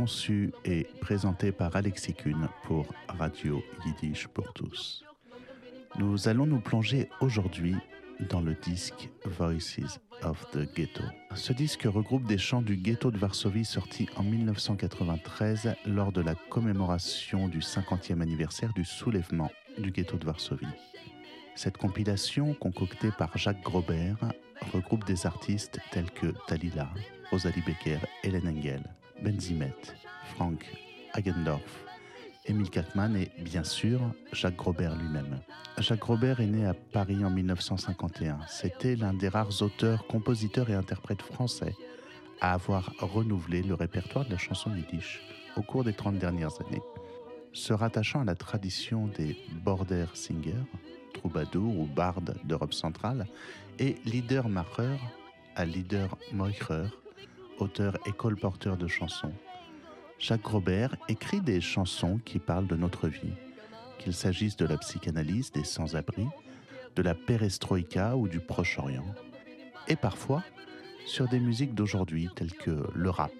conçu et présenté par Alexis Kuhn pour Radio Yiddish pour tous. Nous allons nous plonger aujourd'hui dans le disque Voices of the Ghetto. Ce disque regroupe des chants du ghetto de Varsovie sortis en 1993 lors de la commémoration du 50e anniversaire du soulèvement du ghetto de Varsovie. Cette compilation, concoctée par Jacques Grobert, regroupe des artistes tels que Talila, Rosalie Becker, Hélène Engel, Benzimet, Frank Hagendorf, Émile Kackman et bien sûr Jacques Grobert lui-même. Jacques Grobert est né à Paris en 1951. C'était l'un des rares auteurs, compositeurs et interprètes français à avoir renouvelé le répertoire de la chanson yiddish au cours des 30 dernières années. Se rattachant à la tradition des border singers, troubadours ou bardes d'Europe centrale, et leader marreur à leader moicher, auteur et colporteur de chansons, Jacques Robert écrit des chansons qui parlent de notre vie, qu'il s'agisse de la psychanalyse des sans-abri, de la perestroïka ou du Proche-Orient, et parfois sur des musiques d'aujourd'hui telles que le rap,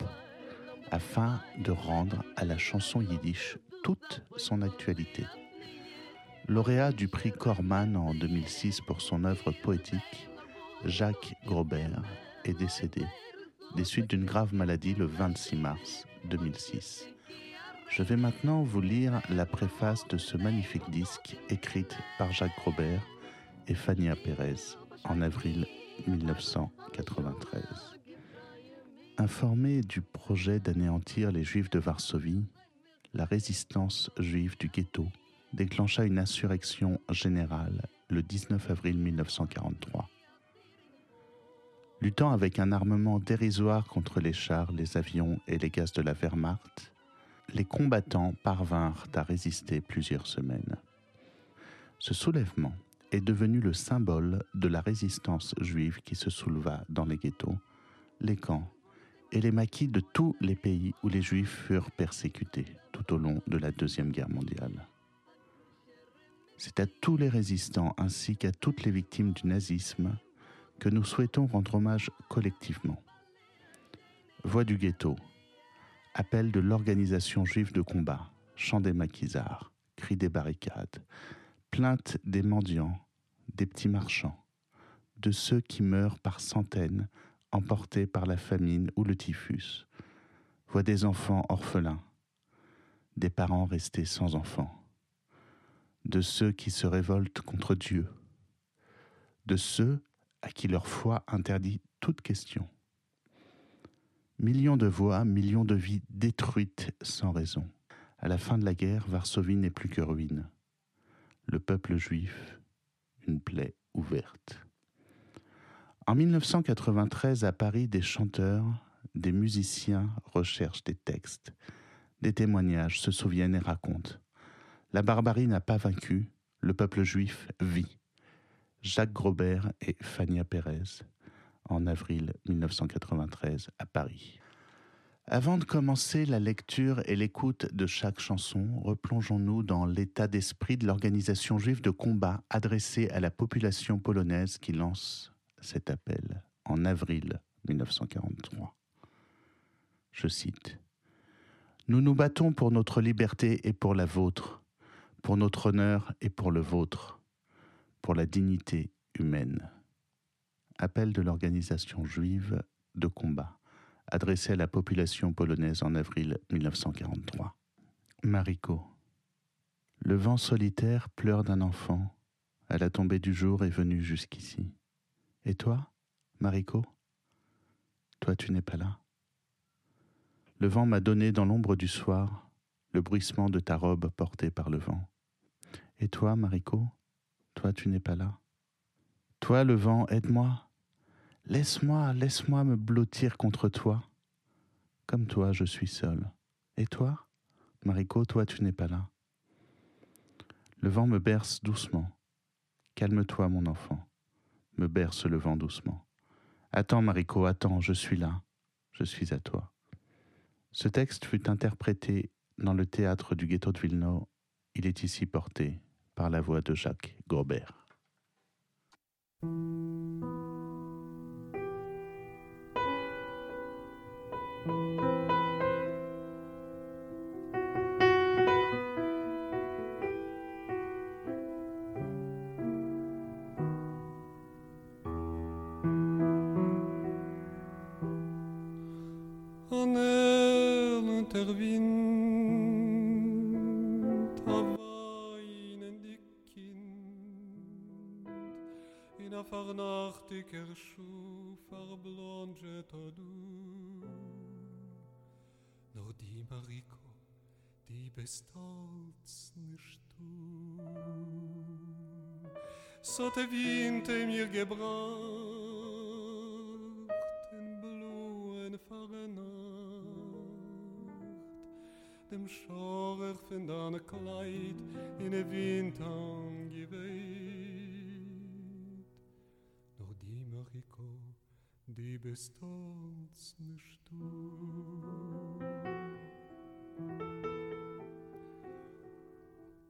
afin de rendre à la chanson yiddish toute son actualité. Lauréat du prix Corman en 2006 pour son œuvre poétique, Jacques Grobert est décédé des suites d'une grave maladie le 26 mars 2006. Je vais maintenant vous lire la préface de ce magnifique disque écrite par Jacques Robert et Fania Pérez en avril 1993. Informé du projet d'anéantir les Juifs de Varsovie, la résistance juive du ghetto déclencha une insurrection générale le 19 avril 1943. Luttant avec un armement dérisoire contre les chars, les avions et les gaz de la Wehrmacht, les combattants parvinrent à résister plusieurs semaines. Ce soulèvement est devenu le symbole de la résistance juive qui se souleva dans les ghettos, les camps et les maquis de tous les pays où les juifs furent persécutés tout au long de la Deuxième Guerre mondiale. C'est à tous les résistants ainsi qu'à toutes les victimes du nazisme que nous souhaitons rendre hommage collectivement. Voix du ghetto, appel de l'organisation juive de combat, chant des maquisards, cri des barricades, plainte des mendiants, des petits marchands, de ceux qui meurent par centaines emportés par la famine ou le typhus, voix des enfants orphelins, des parents restés sans enfants, de ceux qui se révoltent contre Dieu, de ceux à qui leur foi interdit toute question. Millions de voix, millions de vies détruites sans raison. À la fin de la guerre, Varsovie n'est plus que ruine. Le peuple juif, une plaie ouverte. En 1993, à Paris, des chanteurs, des musiciens recherchent des textes, des témoignages, se souviennent et racontent. La barbarie n'a pas vaincu, le peuple juif vit. Jacques Grobert et Fania Pérez en avril 1993 à Paris. Avant de commencer la lecture et l'écoute de chaque chanson, replongeons-nous dans l'état d'esprit de l'organisation juive de combat adressée à la population polonaise qui lance cet appel en avril 1943. Je cite Nous nous battons pour notre liberté et pour la vôtre, pour notre honneur et pour le vôtre pour la dignité humaine. Appel de l'organisation juive de combat, adressé à la population polonaise en avril 1943. Mariko. Le vent solitaire pleure d'un enfant, à la tombée du jour est venu jusqu'ici. Et toi, Mariko? Toi, tu n'es pas là. Le vent m'a donné dans l'ombre du soir le bruissement de ta robe portée par le vent. Et toi, Mariko? Toi, tu n'es pas là. Toi, le vent, aide-moi. Laisse-moi, laisse-moi me blottir contre toi. Comme toi, je suis seul. Et toi, Mariko, toi, tu n'es pas là. Le vent me berce doucement. Calme-toi, mon enfant. Me berce le vent doucement. Attends, Mariko, attends, je suis là. Je suis à toi. Ce texte fut interprété dans le théâtre du ghetto de Villeneuve. Il est ici porté par la voix de Jacques Gobert. na farnachtiker schu farblonge todu No di Mariko, die bestolz nicht du. So te vinte mir gebracht in bluen Farnacht Dem Schorech von deiner Kleid in der Wind angeweht die bist uns nicht du.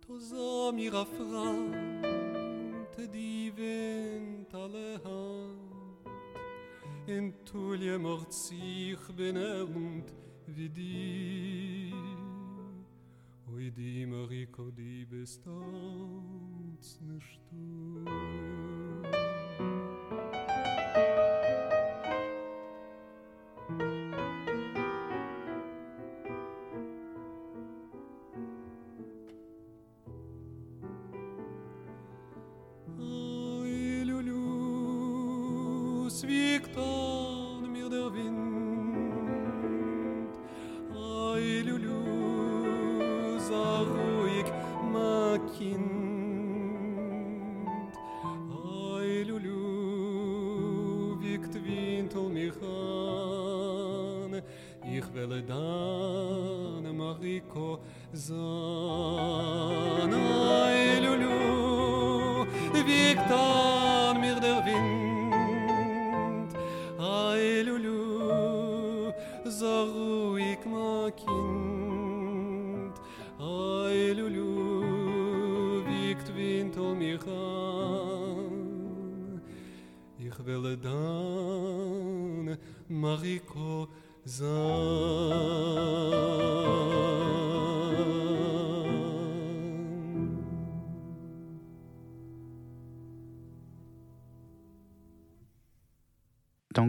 To za mi rafrante di vent alle hand, in tulje mort sich benernt wie di. Oi di Mariko, die bist uns nicht du. Kind, Heilulu, wie twintel mich an, ich will dann Mariko sein.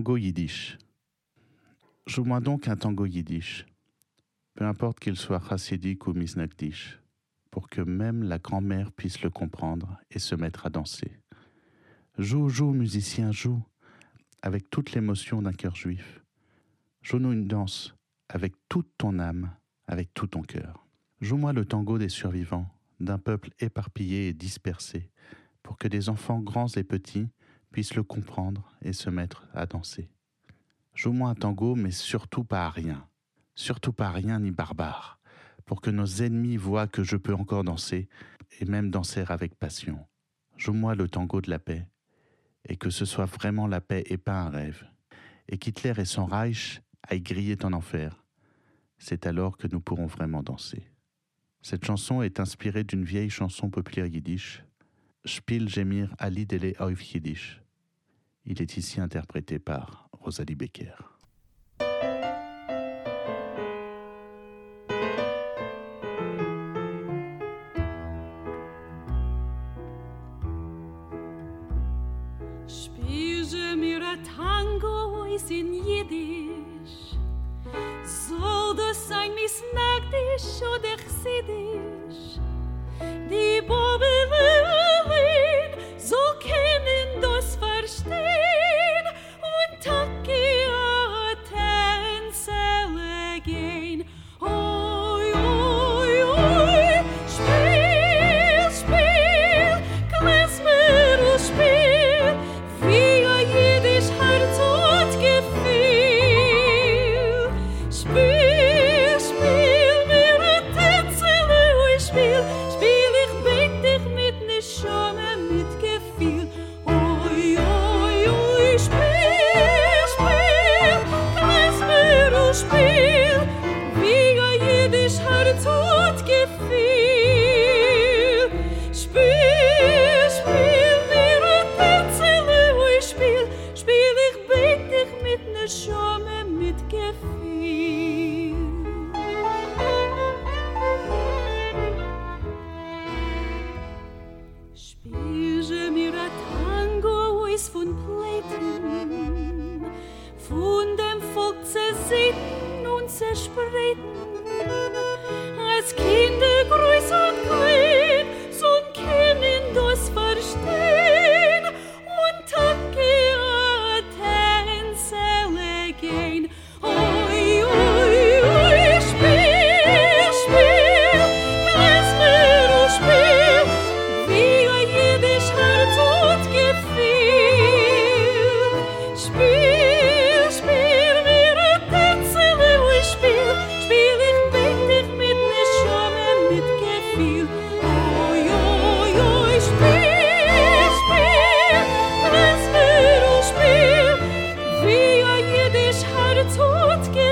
Tango yiddish. Joue-moi donc un tango yiddish, peu importe qu'il soit chassidique ou misnagdish, pour que même la grand-mère puisse le comprendre et se mettre à danser. Joue, joue, musicien, joue, avec toute l'émotion d'un cœur juif. Joue-nous une danse, avec toute ton âme, avec tout ton cœur. Joue-moi le tango des survivants, d'un peuple éparpillé et dispersé, pour que des enfants grands et petits puissent le comprendre et se mettre à danser. Joue-moi un tango, mais surtout pas à rien, surtout pas à rien ni barbare, pour que nos ennemis voient que je peux encore danser, et même danser avec passion. Joue-moi le tango de la paix, et que ce soit vraiment la paix et pas un rêve, et qu'Hitler et son Reich aillent griller en enfer. C'est alors que nous pourrons vraiment danser. Cette chanson est inspirée d'une vieille chanson populaire yiddish, Spiel Jemir Ali Dele Oiv Yiddish. Il est ici interprété par Rosalie Becker. Spiel Jemir a tango is in Yiddish Soll das sein misnagdish oder chsidish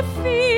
defeat.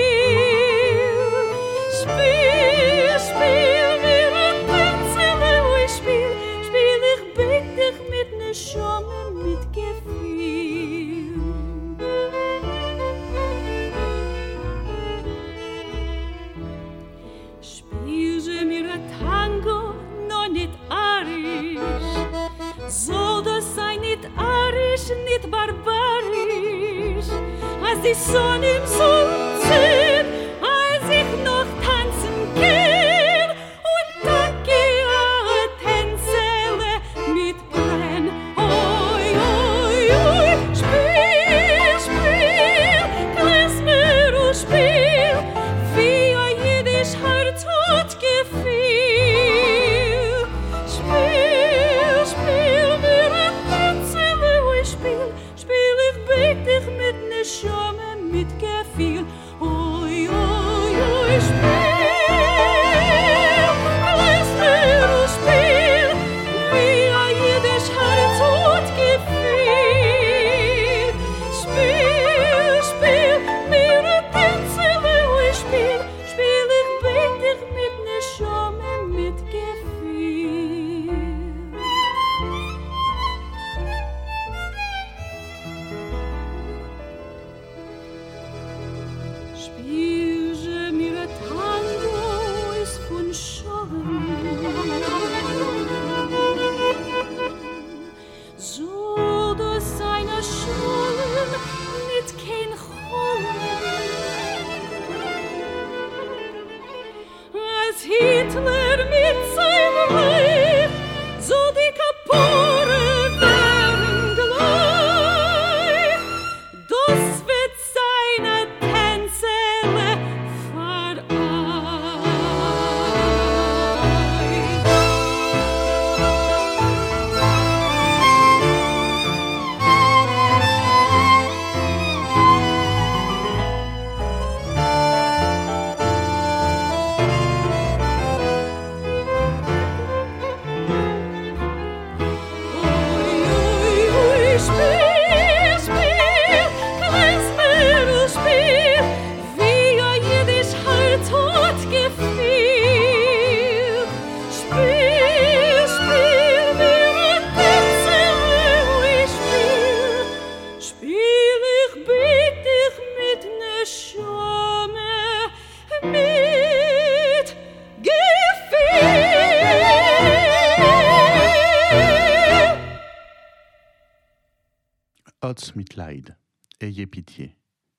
Ayez pitié.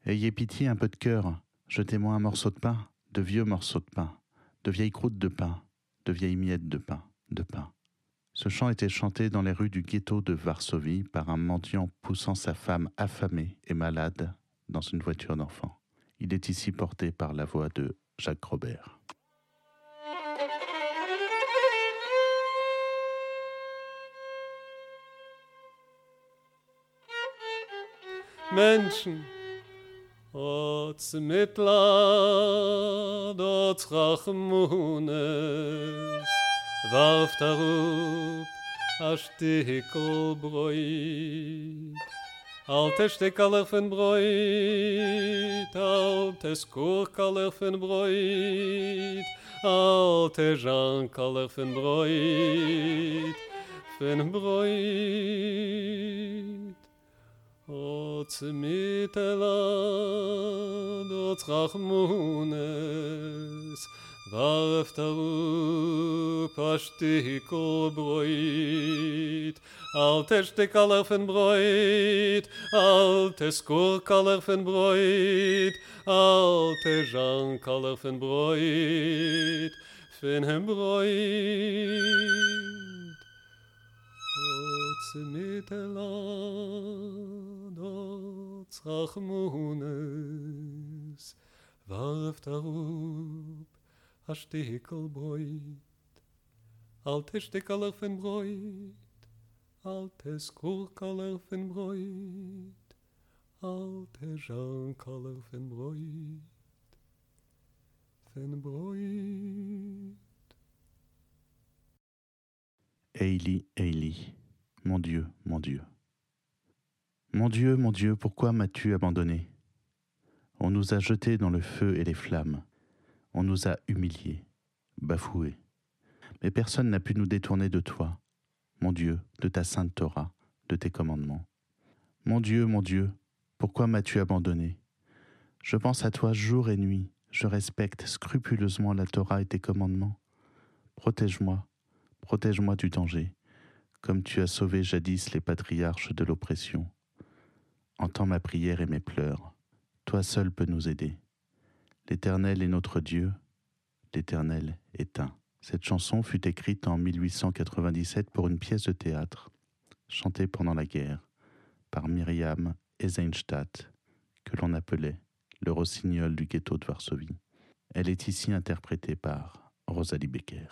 Ayez pitié, un peu de cœur. Jetez-moi un morceau de pain, de vieux morceaux de pain, de vieilles croûtes de pain, de vieilles miettes de pain, de pain. Ce chant était chanté dans les rues du ghetto de Varsovie par un mendiant poussant sa femme affamée et malade dans une voiture d'enfant. Il est ici porté par la voix de Jacques Robert. Menschen. Ots mitla dots rachmunes. Warf darup a Stikel broit alte stickel fun broit alte skurkel fun broit alte jankel fun broit fun broit Ot mit elad, ot rachmunes, varef taru pashti hikol broit, al teshti kalar broit, al teskur kalar broit, al tezhan kalar broit, fin hem broit. se mit la do tsach munes warf a stickel boyt alte stickel fun boyt alte skurkel fun boyt alte jankel fun boyt fun boyt Eili, Eili. Mon Dieu, mon Dieu. Mon Dieu, mon Dieu, pourquoi m'as-tu abandonné? On nous a jetés dans le feu et les flammes. On nous a humiliés, bafoués. Mais personne n'a pu nous détourner de toi, mon Dieu, de ta sainte Torah, de tes commandements. Mon Dieu, mon Dieu, pourquoi m'as-tu abandonné? Je pense à toi jour et nuit, je respecte scrupuleusement la Torah et tes commandements. Protège-moi, protège-moi du danger, comme tu as sauvé jadis les patriarches de l'oppression. Entends ma prière et mes pleurs. Toi seul peux nous aider. L'Éternel est notre Dieu, l'Éternel est un. Cette chanson fut écrite en 1897 pour une pièce de théâtre, chantée pendant la guerre par Myriam Eisenstadt, que l'on appelait le rossignol du ghetto de Varsovie. Elle est ici interprétée par Rosalie Becker.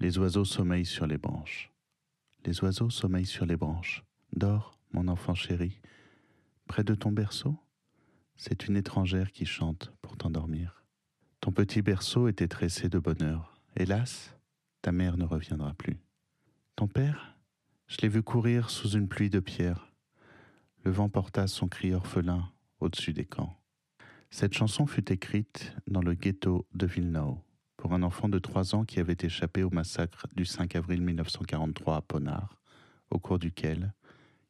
Les oiseaux sommeillent sur les branches. Les oiseaux sommeillent sur les branches. Dors, mon enfant chéri, près de ton berceau. C'est une étrangère qui chante pour t'endormir. Ton petit berceau était tressé de bonheur. Hélas, ta mère ne reviendra plus. Ton père, je l'ai vu courir sous une pluie de pierres. le vent porta son cri orphelin au-dessus des camps. Cette chanson fut écrite dans le ghetto de Villeneuve pour un enfant de 3 ans qui avait échappé au massacre du 5 avril 1943 à Ponard, au cours duquel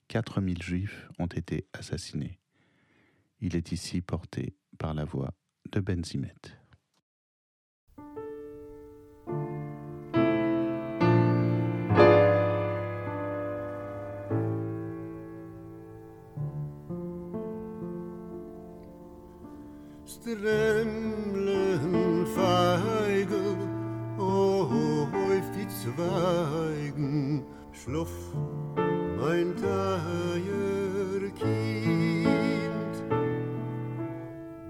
4000 juifs ont été assassinés. Il est ici porté par la voix de Benzimet. Zweigen, schluff mein Teier Kind.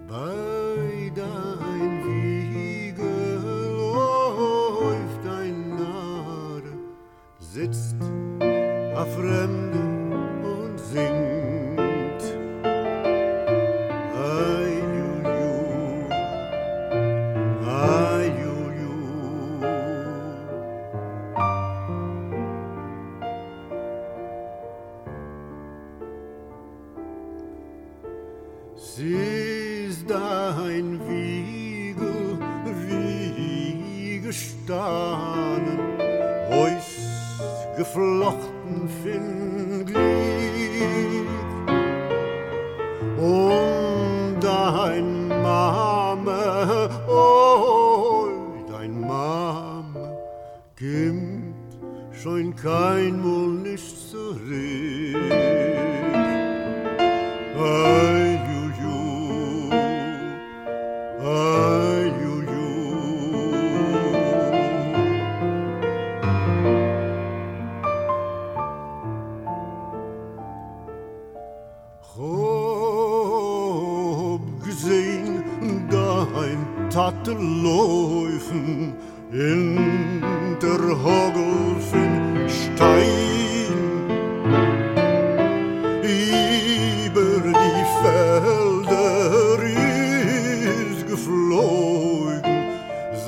Bei dein Wiegel läuft ein Narr, sitzt a Fremde und singt.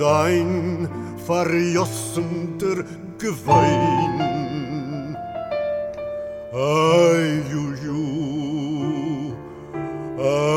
Sein verjossender Gewein. Ay, ju, ju, ay,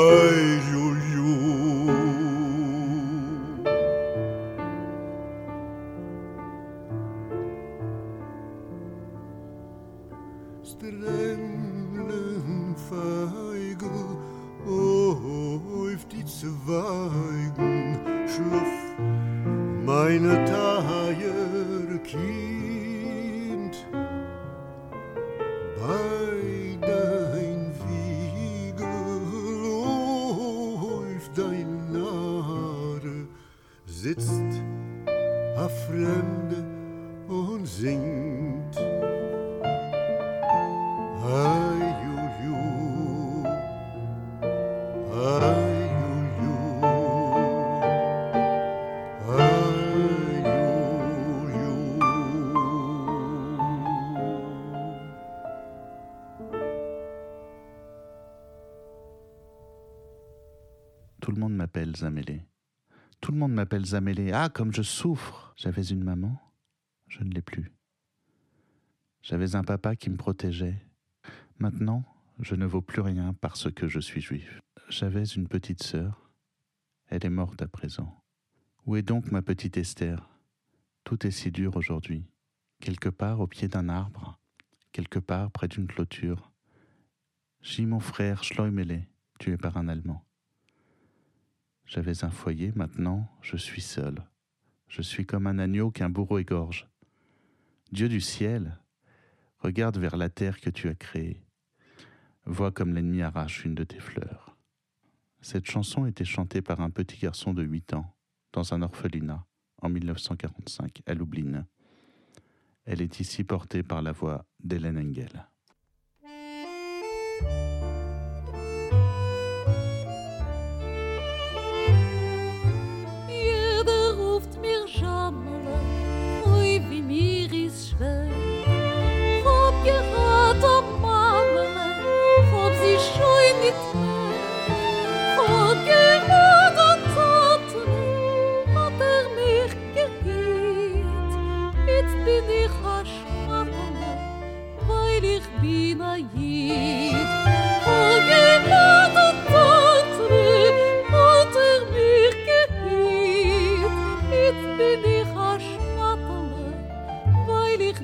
Tout le monde m'appelle Zamélé. Ah, comme je souffre J'avais une maman, je ne l'ai plus. J'avais un papa qui me protégeait. Maintenant, je ne vaux plus rien parce que je suis juif. J'avais une petite sœur. Elle est morte à présent. Où est donc ma petite Esther? Tout est si dur aujourd'hui. Quelque part au pied d'un arbre, quelque part près d'une clôture. J'ai mon frère Schleumele, tué par un Allemand. J'avais un foyer, maintenant je suis seul. Je suis comme un agneau qu'un bourreau égorge. Dieu du ciel, regarde vers la terre que tu as créée. Vois comme l'ennemi arrache une de tes fleurs. Cette chanson était chantée par un petit garçon de 8 ans dans un orphelinat en 1945 à Lublin. Elle est ici portée par la voix d'Hélène Engel. schwer hob gerat am mame hob sie schein nit hob gerat am hat er mich gehiet jetzt bin ich a weil ich bin ein jid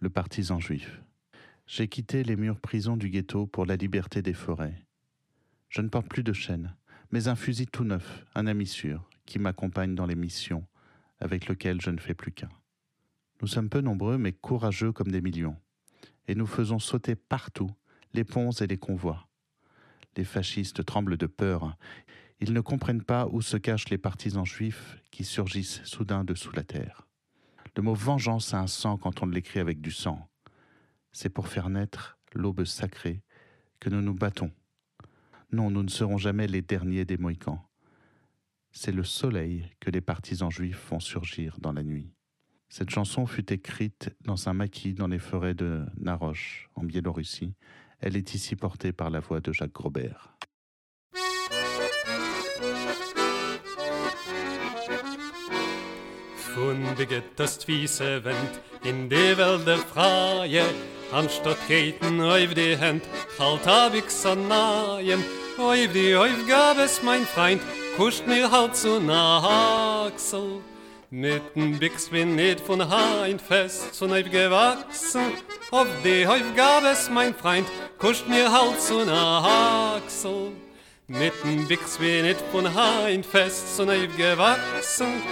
le partisan juif. J'ai quitté les murs prisons du ghetto pour la liberté des forêts. Je ne porte plus de chaîne, mais un fusil tout neuf, un ami sûr, qui m'accompagne dans les missions, avec lequel je ne fais plus qu'un. Nous sommes peu nombreux, mais courageux comme des millions, et nous faisons sauter partout les ponts et les convois. Les fascistes tremblent de peur. Ils ne comprennent pas où se cachent les partisans juifs qui surgissent soudain dessous la terre. Le mot vengeance a un sang quand on l'écrit avec du sang. C'est pour faire naître l'aube sacrée que nous nous battons. Non, nous ne serons jamais les derniers des Mohicans. C'est le soleil que les partisans juifs font surgir dans la nuit. Cette chanson fut écrite dans un maquis dans les forêts de Naroche, en Biélorussie. Elle est ici portée par la voix de Jacques Grobert. Fundige das Twiese Wind. In die Wälder freie, anstatt Keiten auf die Hand, halt hab ich so nahem, auf die Aufgabe es mein Freund, kuscht mir halt zu Nachsel. Mit dem Bix bin nicht von Hain fest zu neu gewachsen, auf die Aufgabe es mein Freund, kuscht mir halt zu Nachsel. Mit dem Bix bin nicht von Hain fest zu neu gewachsen,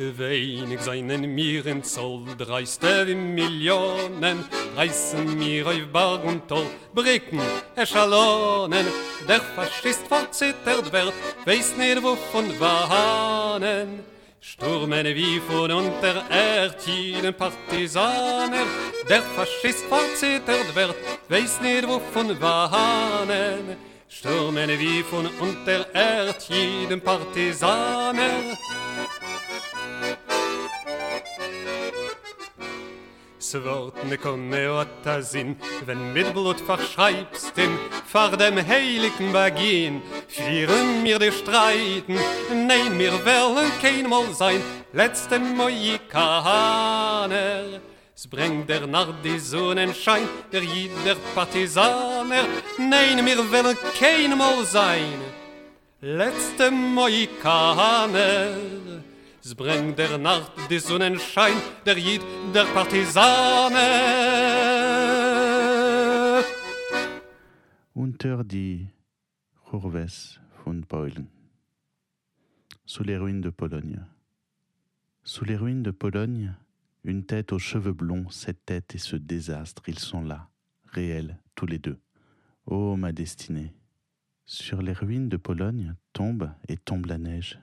Wenig seinen mir in Zoll, dreiste wie Millionen, reißen mir auf Berg und Tor, Bricken, Eschalonen, der Faschist verzittert wird, weiß nicht wovon warnen. Sturmen wie von unter Erd, jeden Partisaner, der Faschist verzittert wird, weiß nicht wovon warnen. Sturmen wie von unter Erd, jeden Partisaner, Swortne komme otta sinn, wenn mit Blut verschreibst den, fahr dem heiligen Bagin, führen mir die Streiten, nein, wir wollen kein Mal sein, letzte Mohikaner. Es bringt der Narr die Sonnenschein, der jeder Partisaner, nein, wir wollen kein Mal sein, letzte Mohikaner. Es der Nacht die Sonnenschein, der Jid, der Partisane. Unter die Churves von Beulen. Sous les ruines de Pologne. Sous les ruines de Pologne, une tête aux cheveux blonds, cette tête et ce désastre, ils sont là, réels, tous les deux. Ô ma destinée. Sur les ruines de Pologne tombe et tombe la neige.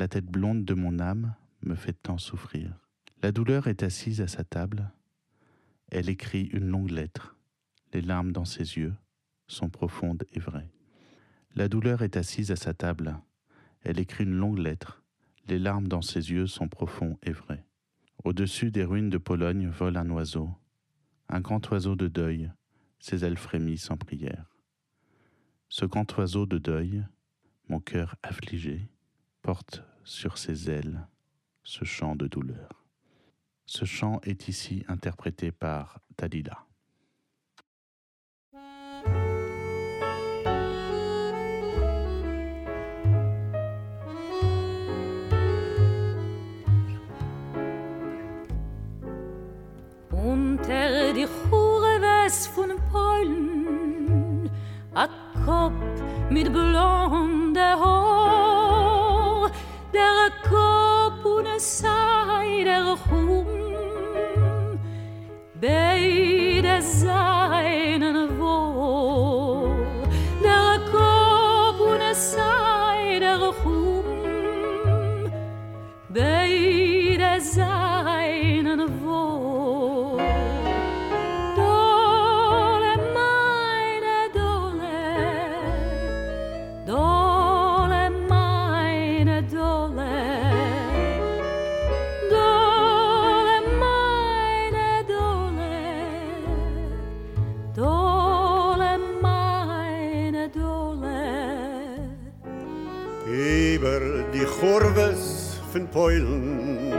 La tête blonde de mon âme me fait tant souffrir. La douleur est assise à sa table. Elle écrit une longue lettre. Les larmes dans ses yeux sont profondes et vraies. La douleur est assise à sa table. Elle écrit une longue lettre. Les larmes dans ses yeux sont profonds et vrais. Au-dessus des ruines de Pologne vole un oiseau, un grand oiseau de deuil, ses ailes frémissent en prière. Ce grand oiseau de deuil, mon cœur affligé, porte sur ses ailes ce chant de douleur. Ce chant est ici interprété par Dalila. Unter die Chure West von Polen A Kopf mit blonde Haar sei der Ruhm, beide sei Von Peulen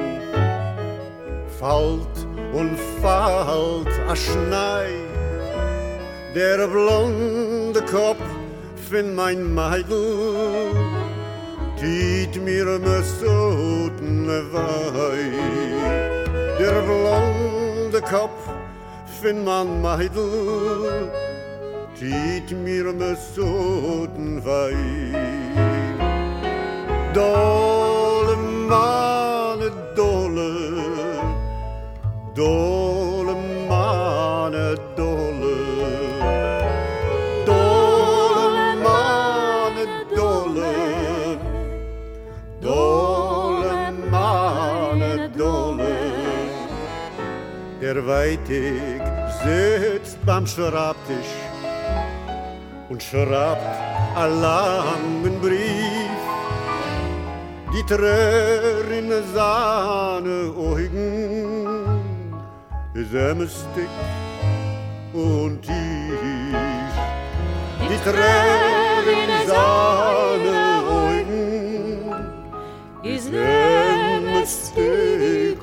Fallt und fallt a Schnei. Der blonde Kopf von mein Meidl. Tiet mir me soten wei. Der blonde Kopf von mein Meidl. Tiet mir me soten wei. Dole Der Weitig sitzt beim Schreibtisch und schreibt a langen Brief die Tränen seine Augen ist ämstig und tief. Die Tränen seine Augen Is ämstig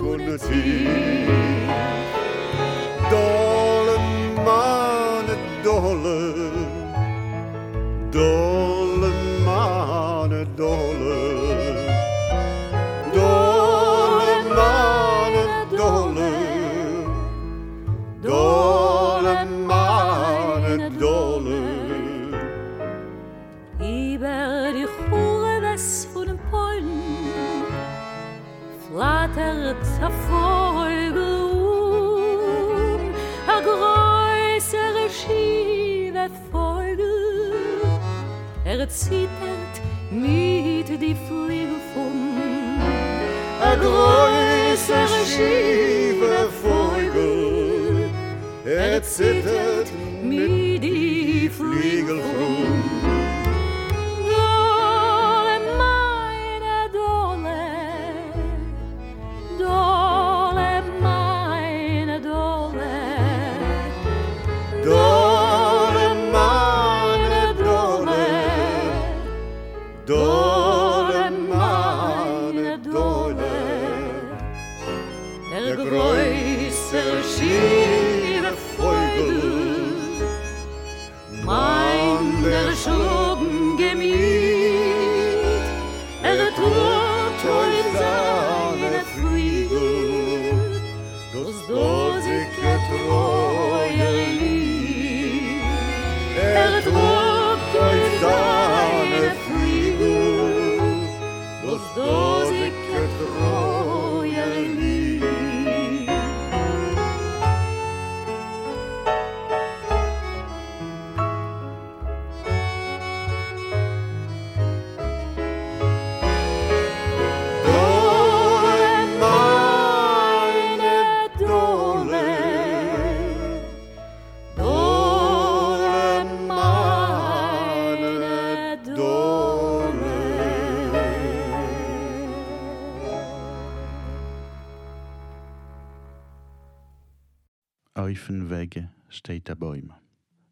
und tief. Dolle Mann, dolle, dolle erzittert mit die Flügel a großer schiefer Vogel erzittert mit die Flügel vom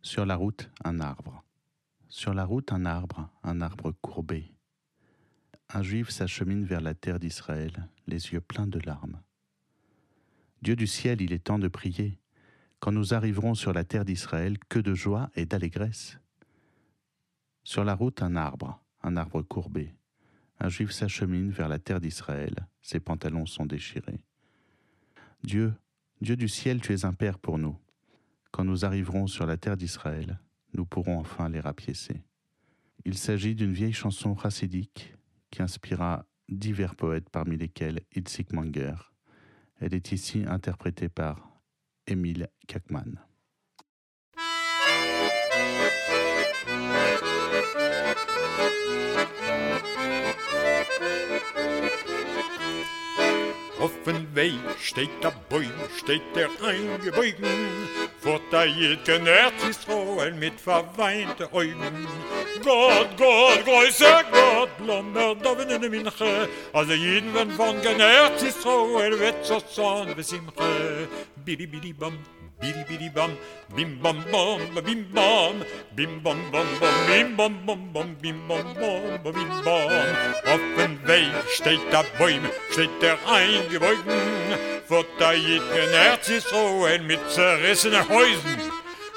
Sur la route, un arbre. Sur la route, un arbre, un arbre courbé. Un juif s'achemine vers la terre d'Israël, les yeux pleins de larmes. Dieu du ciel, il est temps de prier. Quand nous arriverons sur la terre d'Israël, que de joie et d'allégresse. Sur la route, un arbre, un arbre courbé. Un juif s'achemine vers la terre d'Israël, ses pantalons sont déchirés. Dieu, Dieu du ciel, tu es un Père pour nous. Quand nous arriverons sur la terre d'Israël, nous pourrons enfin les rapiécer. Il s'agit d'une vieille chanson chassidique qui inspira divers poètes parmi lesquels Itzik Manger. Elle est ici interprétée par Émile Kakman. Dem Weg steht der Bäum, steht der eingebeugen, vor der jeden Herz ist mit verweinten Augen. Gott, Gott, größer Gott, Lommer, da bin in der Minche, also jeden, wenn von genährt ist Rollen, wird so son, bis im Che, bidi, bidi, bam, bidi, bidi, bam, bim, bam, bam, bim, bam, bim, bam, bam, bam, bim, bam, bam, bam, bim, bam, bam, bim, bam. Auf dem Weg steht der Bäum, steht der eingebeugen, vor der jeden Herz ist Rollen mit zerrissenen Häusen.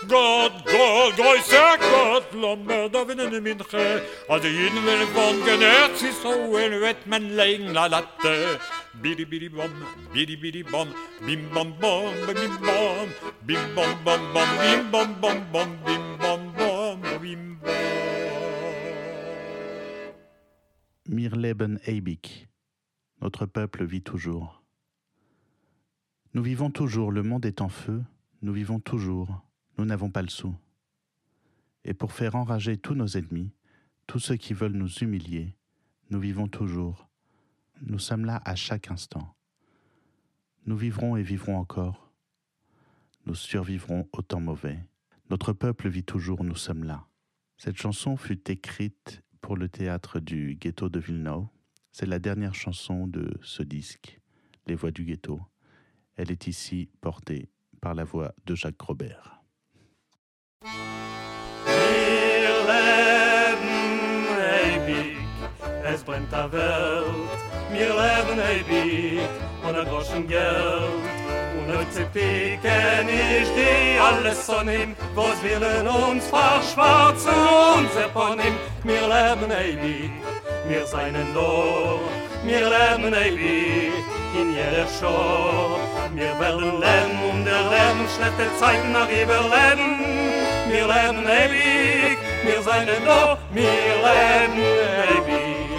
Gott, Gott, größer Gott, Lommer, da bin in Minche. Also jeden will von genährt sich so, legen la latte. Bidi bidi bom, bidi bom, bim bom bom, bim bom, bim bom bom bom, bim bom bom bom, bim bom bom, bim bom. Mir leben ewig. Notre peuple vit toujours. Nous vivons toujours, le monde est en feu, nous vivons toujours, nous n'avons pas le sou. Et pour faire enrager tous nos ennemis, tous ceux qui veulent nous humilier, nous vivons toujours. Nous sommes là à chaque instant. Nous vivrons et vivrons encore. Nous survivrons au temps mauvais. Notre peuple vit toujours, nous sommes là. Cette chanson fut écrite pour le théâtre du ghetto de Villeneuve. C'est la dernière chanson de ce disque, Les Voix du ghetto. Elle est ici portée par la voix de Jacques Robert. mir leben ei bit und a goschen geld. Und er zepiken ich di alles von ihm was willen uns verschwarzen unser von ihm mir leben ei bit mir seinen lo mir leben ei bit in jeder scho mir werden leben und um der lem schlechte zeiten nach ihr leben mir leben ei bit mir seinen doch, mir leben ei bit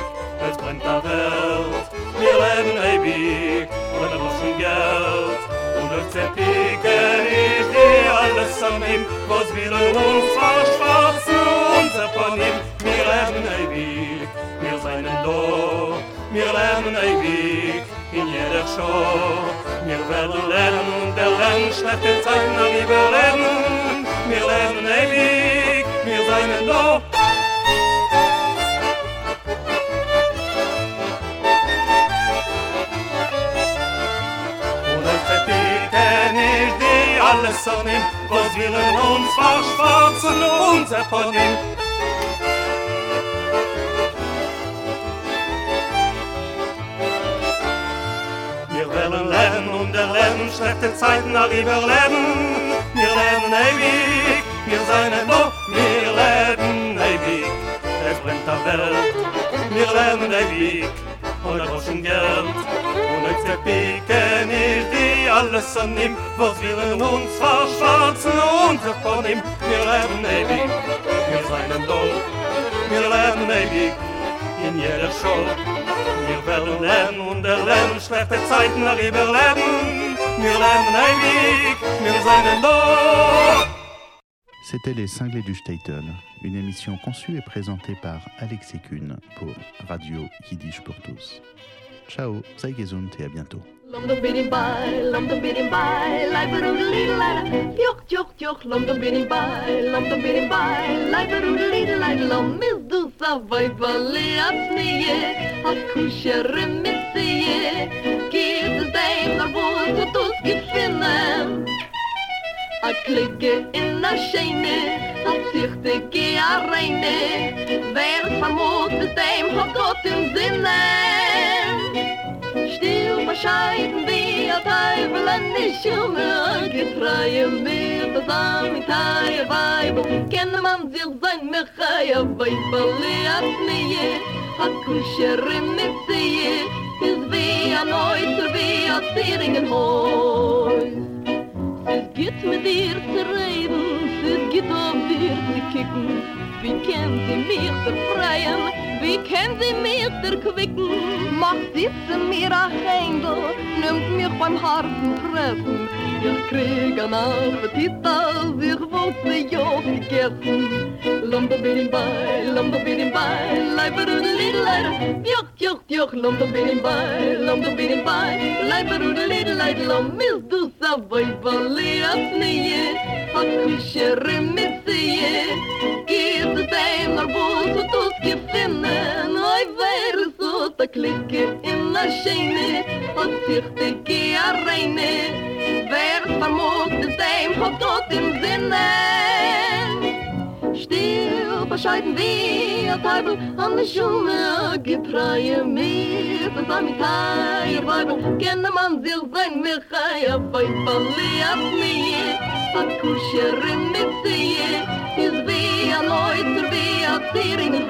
es brennt der welt. Wir leben ewig, ohne Groschen Geld. Und auf Zerpiken ist die alles an ihm, was willen uns verschwarzen, unser von ihm. Wir leben ewig, wir seien da, wir leben ewig, in jeder Show. Wir werden lernen und der Lernen schlechte Zeiten an überleben. Wir leben ewig, wir seien da. Alles an was willen uns verschwarzen, unser von ihm. Wir werden lernen und erlernen schlechte Zeiten auch überleben. Wir leben ewig, wir seien noch, wir leben ewig. Es brennt der Welt, wir leben ewig, ohne Groschen Geld. Ohne C'était Les Cinglés du Statel, une émission conçue et présentée par Alexis Kuhn pour Radio Yiddish pour tous. Ciao, sei gesund, e a bientôt. Long don't be in bye, long don't be in bye, like a little little light. Yok, yok, yok, long don't be in bye, long don't be in bye, like a little little light. Long miss vai savoy vale a snie, a kusha remisie. Kid stay in the world with us kitchena. A klicke in a shine, a zichte ke a reine. Wer famo the time hot in im Sinne. Wie a teufel an die Schumme getreue mir das am in teier Weibel. Kenne man sich sein Mechaia Weibel leert nie hat kusher mit sie is wie a neuter wie a Zieringen Häus Es geht mit dir zu reden, es geht auf dir zu kicken. Wie kennt sie mich befreien, wie kennt sie mich erquicken? Macht sitze mir a Händel, nimmt mich beim harten Treffen. Ich krieg an Appetit, als ich wollte mich aufgegessen. Lomba bin bei, lomba bin bei, Leiber und Lidleiter. Joch, joch, joch, lomba bin bei, lomba bin bei, Leiber und Lidleiter. Lommil du savoy, voli as nie, hat kuschere mit sie. Gibt es dem, nur wo du tust gefinnen, oi, wer a klicke in a scheine und sich de kia reine wer vermut des dem hat tot im sinne still verscheiden wir a teibel an de schume gepreie mir was am kai weibel kenne man sich sein mir kai a bei verliert mir a kusher mit sie is wie a neuter wie a tiring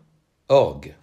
org.